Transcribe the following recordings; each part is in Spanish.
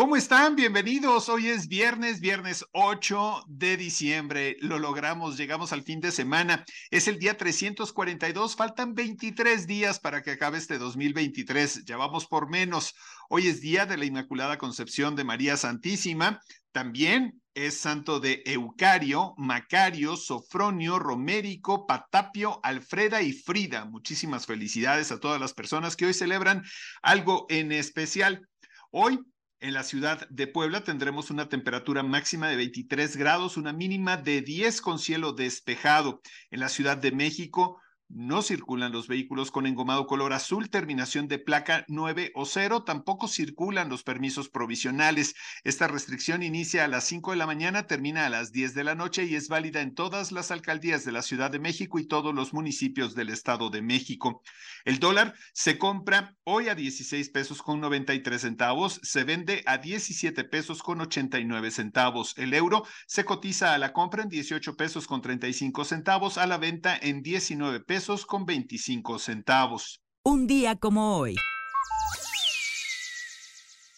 ¿Cómo están? Bienvenidos. Hoy es viernes, viernes 8 de diciembre. Lo logramos, llegamos al fin de semana. Es el día 342, faltan 23 días para que acabe este 2023. Ya vamos por menos. Hoy es día de la Inmaculada Concepción de María Santísima. También es santo de Eucario, Macario, Sofronio, Romérico, Patapio, Alfreda y Frida. Muchísimas felicidades a todas las personas que hoy celebran algo en especial. Hoy en la ciudad de Puebla tendremos una temperatura máxima de 23 grados, una mínima de 10 con cielo despejado. En la Ciudad de México no circulan los vehículos con engomado color azul, terminación de placa 9 o 0. Tampoco circulan los permisos provisionales. Esta restricción inicia a las 5 de la mañana, termina a las 10 de la noche y es válida en todas las alcaldías de la Ciudad de México y todos los municipios del Estado de México. El dólar se compra hoy a 16 pesos con 93 centavos, se vende a 17 pesos con 89 centavos. El euro se cotiza a la compra en 18 pesos con 35 centavos, a la venta en 19 pesos con 25 centavos. Un día como hoy.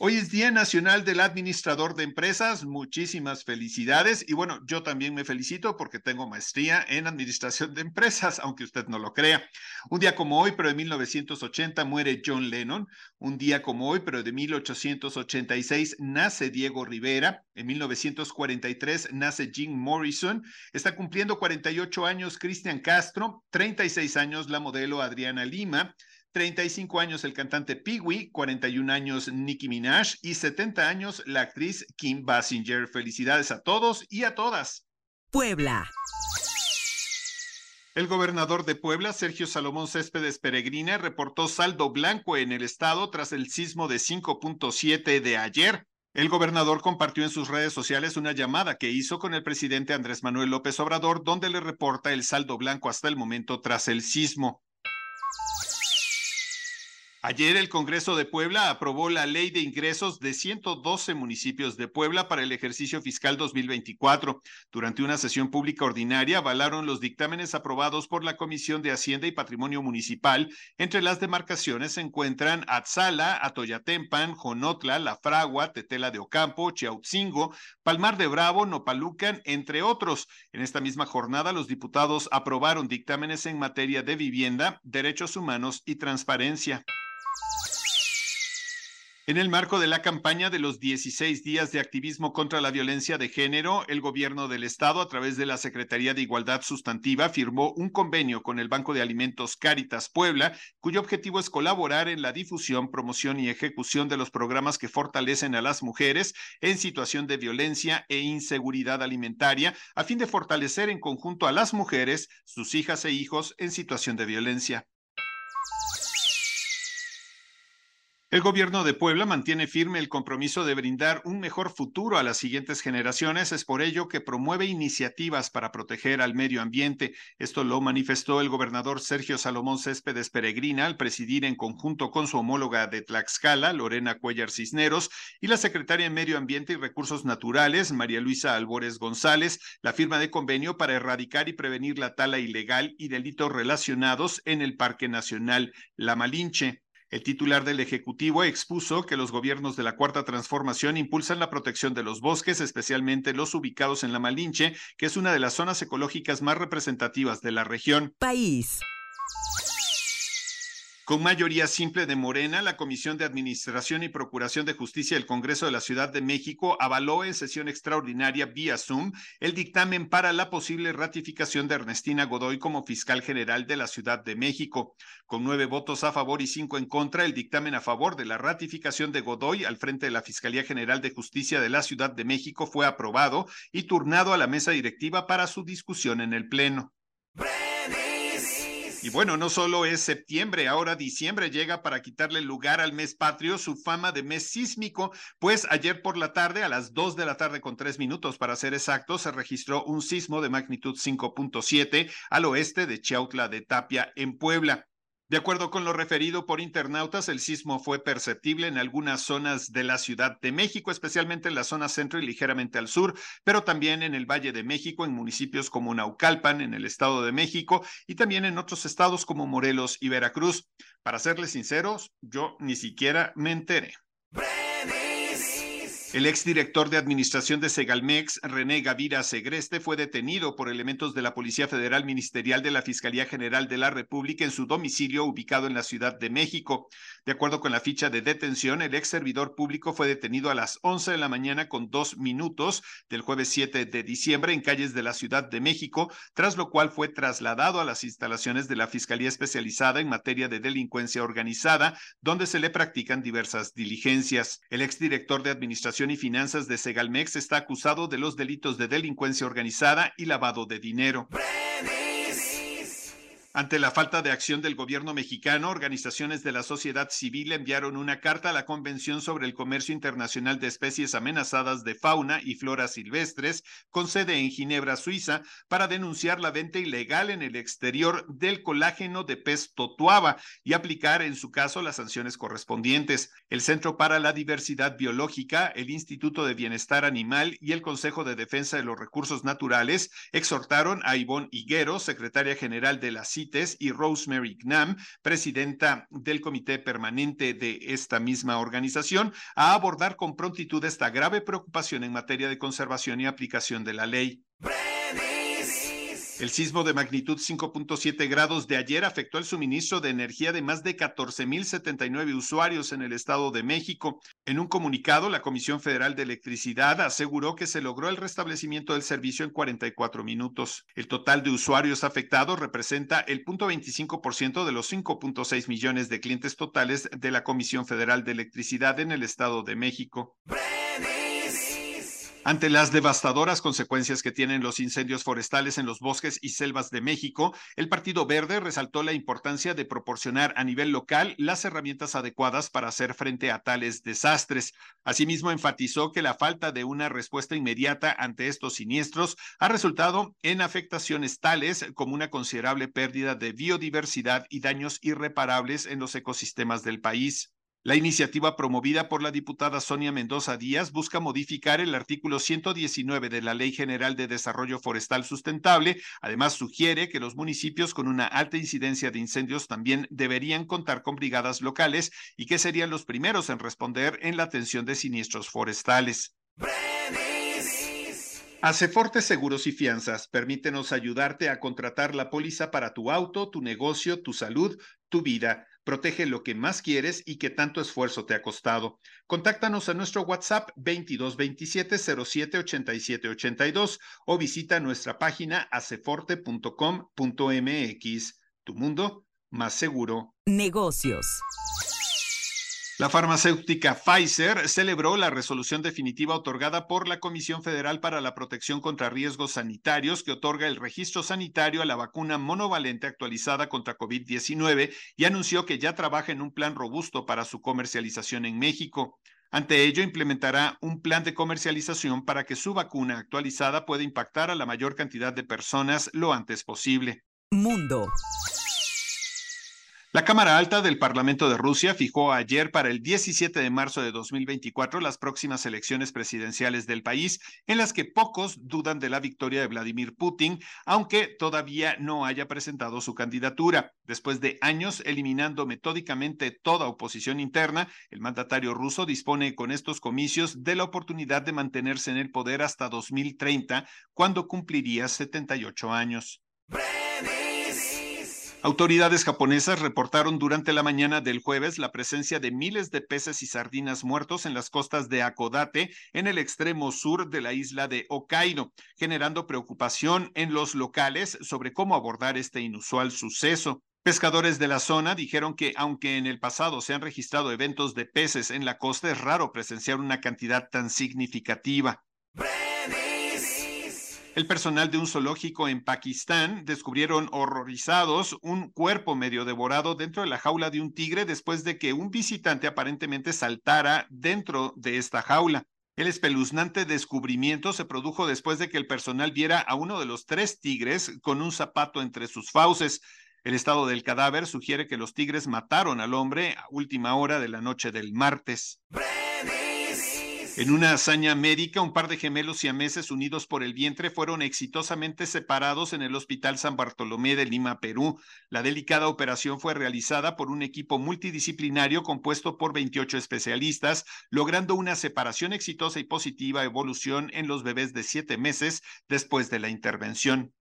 Hoy es Día Nacional del Administrador de Empresas. Muchísimas felicidades. Y bueno, yo también me felicito porque tengo maestría en Administración de Empresas, aunque usted no lo crea. Un día como hoy, pero de 1980, muere John Lennon. Un día como hoy, pero de 1886, nace Diego Rivera. En 1943 nace Jim Morrison. Está cumpliendo 48 años Cristian Castro, 36 años la modelo Adriana Lima. 35 años el cantante Pee 41 años Nicki Minaj y 70 años la actriz Kim Basinger. Felicidades a todos y a todas. Puebla. El gobernador de Puebla, Sergio Salomón Céspedes Peregrina, reportó saldo blanco en el estado tras el sismo de 5.7 de ayer. El gobernador compartió en sus redes sociales una llamada que hizo con el presidente Andrés Manuel López Obrador, donde le reporta el saldo blanco hasta el momento tras el sismo. Ayer el Congreso de Puebla aprobó la ley de ingresos de 112 municipios de Puebla para el ejercicio fiscal 2024. Durante una sesión pública ordinaria avalaron los dictámenes aprobados por la Comisión de Hacienda y Patrimonio Municipal. Entre las demarcaciones se encuentran Atzala, Atoyatempan, Jonotla, La Fragua, Tetela de Ocampo, Chiautzingo, Palmar de Bravo, Nopalucan, entre otros. En esta misma jornada los diputados aprobaron dictámenes en materia de vivienda, derechos humanos y transparencia. En el marco de la campaña de los 16 días de activismo contra la violencia de género, el gobierno del estado, a través de la Secretaría de Igualdad Sustantiva, firmó un convenio con el Banco de Alimentos Cáritas Puebla, cuyo objetivo es colaborar en la difusión, promoción y ejecución de los programas que fortalecen a las mujeres en situación de violencia e inseguridad alimentaria, a fin de fortalecer en conjunto a las mujeres, sus hijas e hijos en situación de violencia. El gobierno de Puebla mantiene firme el compromiso de brindar un mejor futuro a las siguientes generaciones. Es por ello que promueve iniciativas para proteger al medio ambiente. Esto lo manifestó el gobernador Sergio Salomón Céspedes Peregrina al presidir en conjunto con su homóloga de Tlaxcala, Lorena Cuellar Cisneros, y la secretaria de Medio Ambiente y Recursos Naturales, María Luisa Albores González, la firma de convenio para erradicar y prevenir la tala ilegal y delitos relacionados en el Parque Nacional La Malinche. El titular del Ejecutivo expuso que los gobiernos de la Cuarta Transformación impulsan la protección de los bosques, especialmente los ubicados en la Malinche, que es una de las zonas ecológicas más representativas de la región. País. Con mayoría simple de Morena, la Comisión de Administración y Procuración de Justicia del Congreso de la Ciudad de México avaló en sesión extraordinaria vía Zoom el dictamen para la posible ratificación de Ernestina Godoy como fiscal general de la Ciudad de México. Con nueve votos a favor y cinco en contra, el dictamen a favor de la ratificación de Godoy al frente de la Fiscalía General de Justicia de la Ciudad de México fue aprobado y turnado a la mesa directiva para su discusión en el Pleno. Y bueno, no solo es septiembre, ahora diciembre llega para quitarle lugar al mes patrio su fama de mes sísmico, pues ayer por la tarde, a las 2 de la tarde con 3 minutos para ser exacto, se registró un sismo de magnitud 5.7 al oeste de Chiautla de Tapia, en Puebla. De acuerdo con lo referido por internautas, el sismo fue perceptible en algunas zonas de la Ciudad de México, especialmente en la zona centro y ligeramente al sur, pero también en el Valle de México, en municipios como Naucalpan, en el Estado de México, y también en otros estados como Morelos y Veracruz. Para serles sinceros, yo ni siquiera me enteré. El exdirector de administración de Segalmex, René Gavira Segreste, fue detenido por elementos de la Policía Federal Ministerial de la Fiscalía General de la República en su domicilio ubicado en la Ciudad de México. De acuerdo con la ficha de detención, el ex servidor público fue detenido a las 11 de la mañana con dos minutos del jueves 7 de diciembre en calles de la Ciudad de México, tras lo cual fue trasladado a las instalaciones de la Fiscalía Especializada en materia de delincuencia organizada, donde se le practican diversas diligencias. El exdirector de administración y Finanzas de Segalmex está acusado de los delitos de delincuencia organizada y lavado de dinero. Ante la falta de acción del gobierno mexicano, organizaciones de la sociedad civil enviaron una carta a la Convención sobre el Comercio Internacional de Especies Amenazadas de Fauna y Flora Silvestres, con sede en Ginebra, Suiza, para denunciar la venta ilegal en el exterior del colágeno de pez totuaba y aplicar, en su caso, las sanciones correspondientes. El Centro para la Diversidad Biológica, el Instituto de Bienestar Animal y el Consejo de Defensa de los Recursos Naturales exhortaron a Ivonne Higuero, secretaria general de la y Rosemary Gnam, presidenta del comité permanente de esta misma organización, a abordar con prontitud esta grave preocupación en materia de conservación y aplicación de la ley. El sismo de magnitud 5.7 grados de ayer afectó el suministro de energía de más de 14.079 usuarios en el Estado de México. En un comunicado, la Comisión Federal de Electricidad aseguró que se logró el restablecimiento del servicio en 44 minutos. El total de usuarios afectados representa el 0.25% de los 5.6 millones de clientes totales de la Comisión Federal de Electricidad en el Estado de México. Ante las devastadoras consecuencias que tienen los incendios forestales en los bosques y selvas de México, el Partido Verde resaltó la importancia de proporcionar a nivel local las herramientas adecuadas para hacer frente a tales desastres. Asimismo, enfatizó que la falta de una respuesta inmediata ante estos siniestros ha resultado en afectaciones tales como una considerable pérdida de biodiversidad y daños irreparables en los ecosistemas del país. La iniciativa promovida por la diputada Sonia Mendoza Díaz busca modificar el artículo 119 de la Ley General de Desarrollo Forestal Sustentable. Además, sugiere que los municipios con una alta incidencia de incendios también deberían contar con brigadas locales y que serían los primeros en responder en la atención de siniestros forestales. Aceforte Seguros y Fianzas, permítenos ayudarte a contratar la póliza para tu auto, tu negocio, tu salud, tu vida. Protege lo que más quieres y que tanto esfuerzo te ha costado. Contáctanos a nuestro WhatsApp 2227 07 87 82 o visita nuestra página aceforte.com.mx. Tu mundo más seguro. Negocios. La farmacéutica Pfizer celebró la resolución definitiva otorgada por la Comisión Federal para la Protección contra Riesgos Sanitarios que otorga el registro sanitario a la vacuna monovalente actualizada contra COVID-19 y anunció que ya trabaja en un plan robusto para su comercialización en México. Ante ello, implementará un plan de comercialización para que su vacuna actualizada pueda impactar a la mayor cantidad de personas lo antes posible. Mundo. La Cámara Alta del Parlamento de Rusia fijó ayer para el 17 de marzo de 2024 las próximas elecciones presidenciales del país, en las que pocos dudan de la victoria de Vladimir Putin, aunque todavía no haya presentado su candidatura. Después de años eliminando metódicamente toda oposición interna, el mandatario ruso dispone con estos comicios de la oportunidad de mantenerse en el poder hasta 2030, cuando cumpliría 78 años. Autoridades japonesas reportaron durante la mañana del jueves la presencia de miles de peces y sardinas muertos en las costas de Akodate, en el extremo sur de la isla de Hokkaido, generando preocupación en los locales sobre cómo abordar este inusual suceso. Pescadores de la zona dijeron que aunque en el pasado se han registrado eventos de peces en la costa, es raro presenciar una cantidad tan significativa. El personal de un zoológico en Pakistán descubrieron horrorizados un cuerpo medio devorado dentro de la jaula de un tigre después de que un visitante aparentemente saltara dentro de esta jaula. El espeluznante descubrimiento se produjo después de que el personal viera a uno de los tres tigres con un zapato entre sus fauces. El estado del cadáver sugiere que los tigres mataron al hombre a última hora de la noche del martes. En una hazaña médica, un par de gemelos siameses unidos por el vientre fueron exitosamente separados en el Hospital San Bartolomé de Lima, Perú. La delicada operación fue realizada por un equipo multidisciplinario compuesto por 28 especialistas, logrando una separación exitosa y positiva evolución en los bebés de siete meses después de la intervención.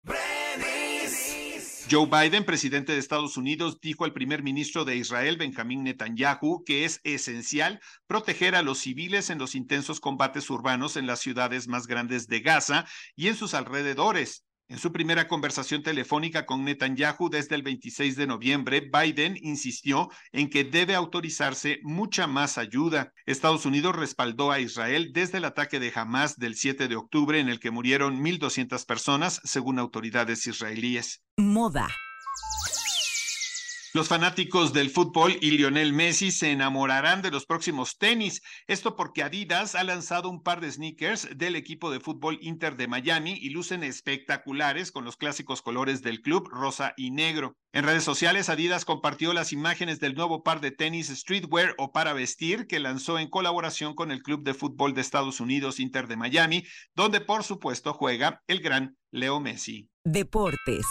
Joe Biden, presidente de Estados Unidos, dijo al primer ministro de Israel, Benjamín Netanyahu, que es esencial proteger a los civiles en los intensos combates urbanos en las ciudades más grandes de Gaza y en sus alrededores. En su primera conversación telefónica con Netanyahu desde el 26 de noviembre, Biden insistió en que debe autorizarse mucha más ayuda. Estados Unidos respaldó a Israel desde el ataque de Hamas del 7 de octubre en el que murieron 1.200 personas, según autoridades israelíes. Moda. Los fanáticos del fútbol y Lionel Messi se enamorarán de los próximos tenis. Esto porque Adidas ha lanzado un par de sneakers del equipo de fútbol Inter de Miami y lucen espectaculares con los clásicos colores del club rosa y negro. En redes sociales, Adidas compartió las imágenes del nuevo par de tenis streetwear o para vestir que lanzó en colaboración con el club de fútbol de Estados Unidos Inter de Miami, donde por supuesto juega el gran Leo Messi. Deportes.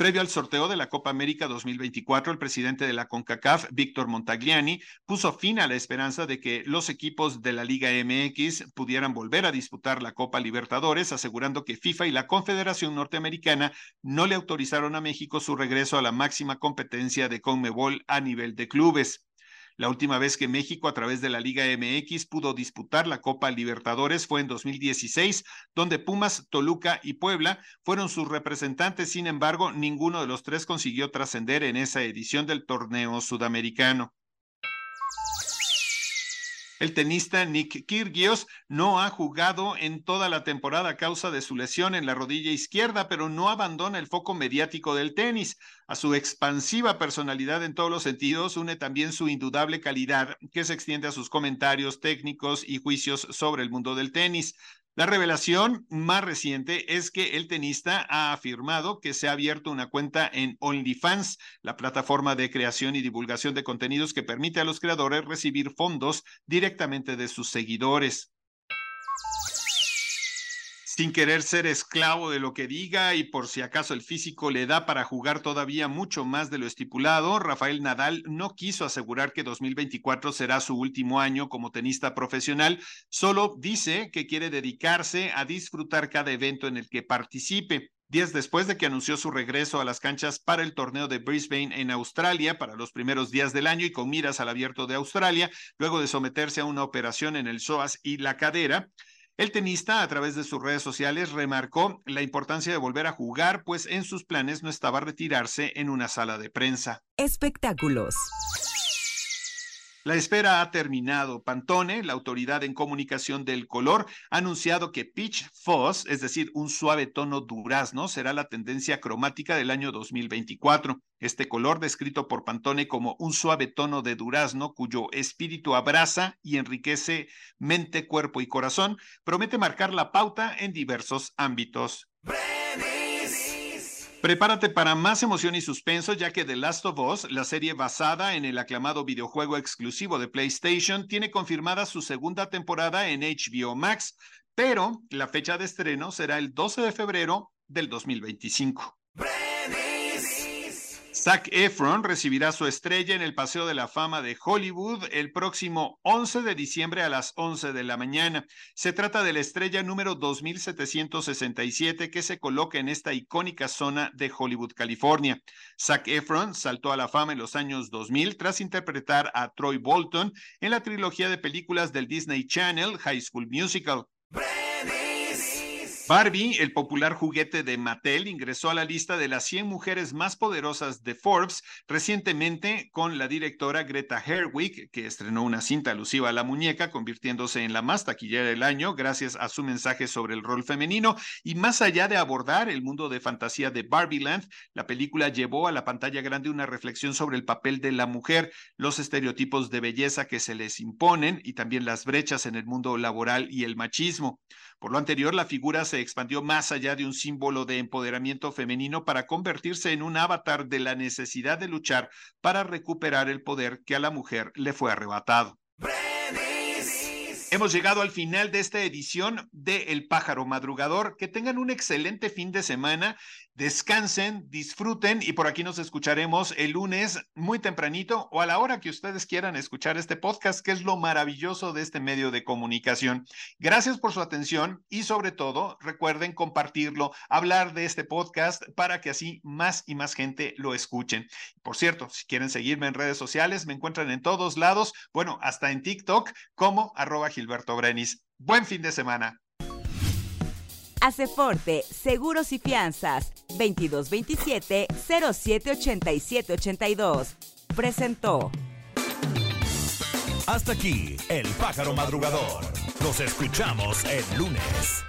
Previo al sorteo de la Copa América 2024, el presidente de la CONCACAF, Víctor Montagliani, puso fin a la esperanza de que los equipos de la Liga MX pudieran volver a disputar la Copa Libertadores, asegurando que FIFA y la Confederación Norteamericana no le autorizaron a México su regreso a la máxima competencia de CONMEBOL a nivel de clubes. La última vez que México a través de la Liga MX pudo disputar la Copa Libertadores fue en 2016, donde Pumas, Toluca y Puebla fueron sus representantes. Sin embargo, ninguno de los tres consiguió trascender en esa edición del torneo sudamericano. El tenista Nick Kyrgios no ha jugado en toda la temporada a causa de su lesión en la rodilla izquierda, pero no abandona el foco mediático del tenis. A su expansiva personalidad en todos los sentidos une también su indudable calidad, que se extiende a sus comentarios técnicos y juicios sobre el mundo del tenis. La revelación más reciente es que el tenista ha afirmado que se ha abierto una cuenta en OnlyFans, la plataforma de creación y divulgación de contenidos que permite a los creadores recibir fondos directamente de sus seguidores sin querer ser esclavo de lo que diga y por si acaso el físico le da para jugar todavía mucho más de lo estipulado, Rafael Nadal no quiso asegurar que 2024 será su último año como tenista profesional, solo dice que quiere dedicarse a disfrutar cada evento en el que participe. Días después de que anunció su regreso a las canchas para el torneo de Brisbane en Australia para los primeros días del año y con miras al abierto de Australia, luego de someterse a una operación en el psoas y la cadera, el tenista, a través de sus redes sociales, remarcó la importancia de volver a jugar, pues en sus planes no estaba retirarse en una sala de prensa. Espectáculos. La espera ha terminado. Pantone, la autoridad en comunicación del color, ha anunciado que Peach Fuzz, es decir, un suave tono durazno, será la tendencia cromática del año 2024. Este color, descrito por Pantone como un suave tono de durazno cuyo espíritu abraza y enriquece mente, cuerpo y corazón, promete marcar la pauta en diversos ámbitos. Prepárate para más emoción y suspenso, ya que The Last of Us, la serie basada en el aclamado videojuego exclusivo de PlayStation, tiene confirmada su segunda temporada en HBO Max, pero la fecha de estreno será el 12 de febrero del 2025. Zac Efron recibirá su estrella en el Paseo de la Fama de Hollywood el próximo 11 de diciembre a las 11 de la mañana. Se trata de la estrella número 2767 que se coloca en esta icónica zona de Hollywood, California. Zac Efron saltó a la fama en los años 2000 tras interpretar a Troy Bolton en la trilogía de películas del Disney Channel High School Musical. Barbie, el popular juguete de Mattel, ingresó a la lista de las 100 mujeres más poderosas de Forbes recientemente con la directora Greta Gerwig, que estrenó una cinta alusiva a la muñeca, convirtiéndose en la más taquillera del año gracias a su mensaje sobre el rol femenino. Y más allá de abordar el mundo de fantasía de Barbieland, la película llevó a la pantalla grande una reflexión sobre el papel de la mujer, los estereotipos de belleza que se les imponen y también las brechas en el mundo laboral y el machismo. Por lo anterior, la figura se expandió más allá de un símbolo de empoderamiento femenino para convertirse en un avatar de la necesidad de luchar para recuperar el poder que a la mujer le fue arrebatado. Hemos llegado al final de esta edición de El Pájaro Madrugador. Que tengan un excelente fin de semana descansen, disfruten y por aquí nos escucharemos el lunes muy tempranito o a la hora que ustedes quieran escuchar este podcast, que es lo maravilloso de este medio de comunicación. Gracias por su atención y sobre todo recuerden compartirlo, hablar de este podcast para que así más y más gente lo escuchen. Por cierto, si quieren seguirme en redes sociales, me encuentran en todos lados, bueno, hasta en TikTok como arroba Gilberto Brenis. Buen fin de semana. Aceforte, Seguros y Fianzas, 2227-078782. Presentó. Hasta aquí, el pájaro madrugador. Nos escuchamos el lunes.